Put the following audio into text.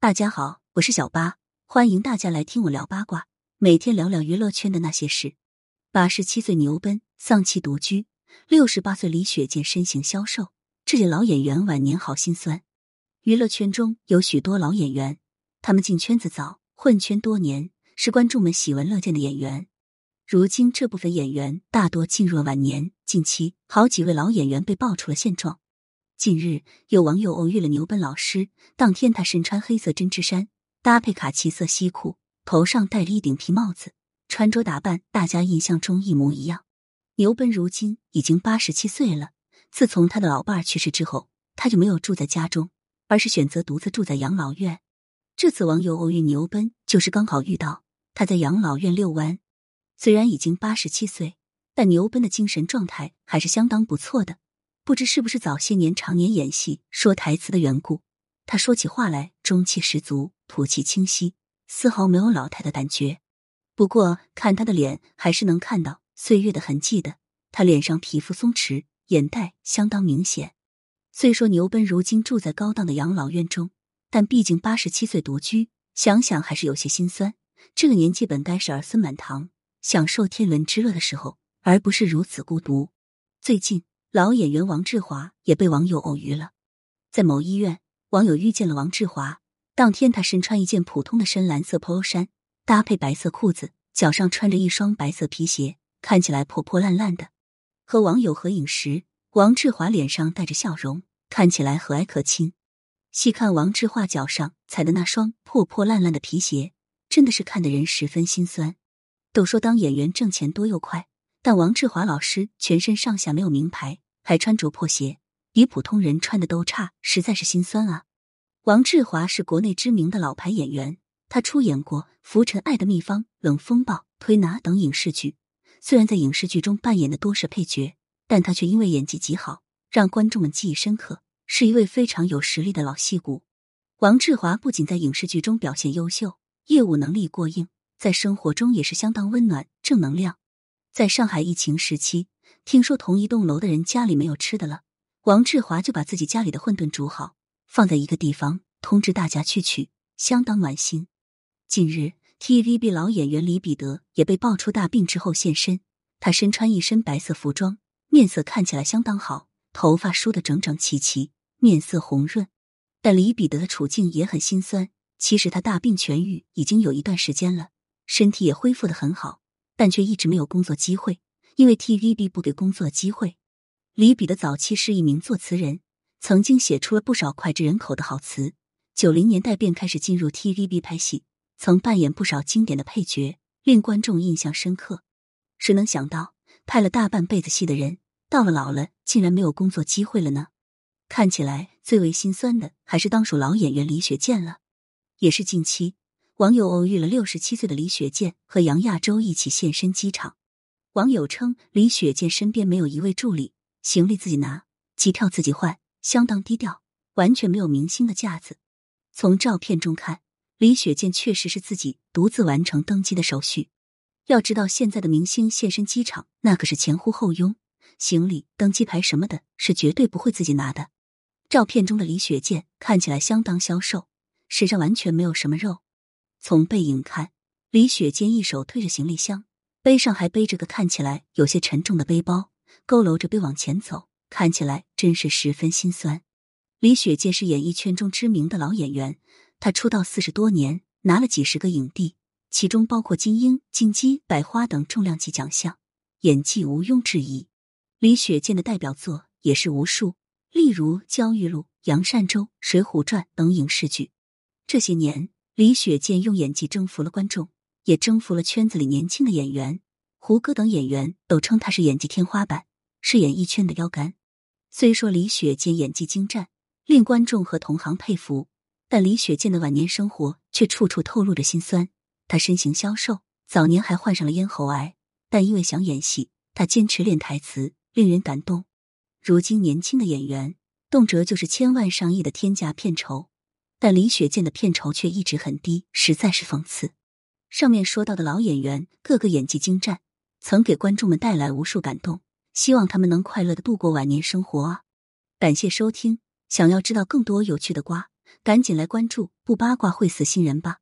大家好，我是小八，欢迎大家来听我聊八卦，每天聊聊娱乐圈的那些事。八十七岁牛奔丧妻独居，六十八岁李雪健身形消瘦，这些老演员晚年好心酸。娱乐圈中有许多老演员，他们进圈子早，混圈多年，是观众们喜闻乐见的演员。如今这部分演员大多进入了晚年，近期好几位老演员被爆出了现状。近日，有网友偶遇了牛奔老师。当天，他身穿黑色针织衫，搭配卡其色西裤，头上戴了一顶皮帽子，穿着打扮大家印象中一模一样。牛奔如今已经八十七岁了。自从他的老伴去世之后，他就没有住在家中，而是选择独自住在养老院。这次网友偶遇牛奔，就是刚好遇到他在养老院遛弯。虽然已经八十七岁，但牛奔的精神状态还是相当不错的。不知是不是早些年常年演戏说台词的缘故，他说起话来中气十足，吐气清晰，丝毫没有老态的感觉。不过看他的脸，还是能看到岁月的痕迹的。他脸上皮肤松弛，眼袋相当明显。虽说牛奔如今住在高档的养老院中，但毕竟八十七岁独居，想想还是有些心酸。这个年纪本该是儿孙满堂，享受天伦之乐的时候，而不是如此孤独。最近。老演员王志华也被网友偶遇了，在某医院，网友遇见了王志华。当天，他身穿一件普通的深蓝色 polo 衫，搭配白色裤子，脚上穿着一双白色皮鞋，看起来破破烂烂的。和网友合影时，王志华脸上带着笑容，看起来和蔼可亲。细看王志华脚上踩的那双破破烂烂的皮鞋，真的是看得人十分心酸。都说当演员挣钱多又快。但王志华老师全身上下没有名牌，还穿着破鞋，比普通人穿的都差，实在是心酸啊！王志华是国内知名的老牌演员，他出演过《浮尘爱的秘方》《冷风暴》《推拿》等影视剧。虽然在影视剧中扮演的多是配角，但他却因为演技极好，让观众们记忆深刻，是一位非常有实力的老戏骨。王志华不仅在影视剧中表现优秀，业务能力过硬，在生活中也是相当温暖、正能量。在上海疫情时期，听说同一栋楼的人家里没有吃的了，王志华就把自己家里的馄饨煮好，放在一个地方，通知大家去取，相当暖心。近日，TVB 老演员李彼得也被爆出大病之后现身，他身穿一身白色服装，面色看起来相当好，头发梳得整整齐齐，面色红润。但李彼得的处境也很心酸，其实他大病痊愈已经有一段时间了，身体也恢复的很好。但却一直没有工作机会，因为 TVB 不给工作机会。李比的早期是一名作词人，曾经写出了不少脍炙人口的好词。九零年代便开始进入 TVB 拍戏，曾扮演不少经典的配角，令观众印象深刻。谁能想到，拍了大半辈子戏的人，到了老了竟然没有工作机会了呢？看起来最为心酸的还是当属老演员李雪健了，也是近期。网友偶遇了六十七岁的李雪健和杨亚洲一起现身机场。网友称，李雪健身边没有一位助理，行李自己拿，机票自己换，相当低调，完全没有明星的架子。从照片中看，李雪健确实是自己独自完成登机的手续。要知道，现在的明星现身机场，那可是前呼后拥，行李、登机牌什么的，是绝对不会自己拿的。照片中的李雪健看起来相当消瘦，身上完全没有什么肉。从背影看，李雪健一手推着行李箱，背上还背着个看起来有些沉重的背包，佝偻着背往前走，看起来真是十分心酸。李雪健是演艺圈中知名的老演员，他出道四十多年，拿了几十个影帝，其中包括金鹰、金鸡、百花等重量级奖项，演技毋庸置疑。李雪健的代表作也是无数，例如《焦裕禄》《杨善洲》《水浒传》等影视剧。这些年。李雪健用演技征服了观众，也征服了圈子里年轻的演员。胡歌等演员都称他是演技天花板，是演艺圈的标杆。虽说李雪健演技精湛，令观众和同行佩服，但李雪健的晚年生活却处处透露着心酸。他身形消瘦，早年还患上了咽喉癌，但因为想演戏，他坚持练台词，令人感动。如今年轻的演员，动辄就是千万上亿的天价片酬。但李雪健的片酬却一直很低，实在是讽刺。上面说到的老演员，个个演技精湛，曾给观众们带来无数感动。希望他们能快乐的度过晚年生活啊！感谢收听，想要知道更多有趣的瓜，赶紧来关注，不八卦会死新人吧。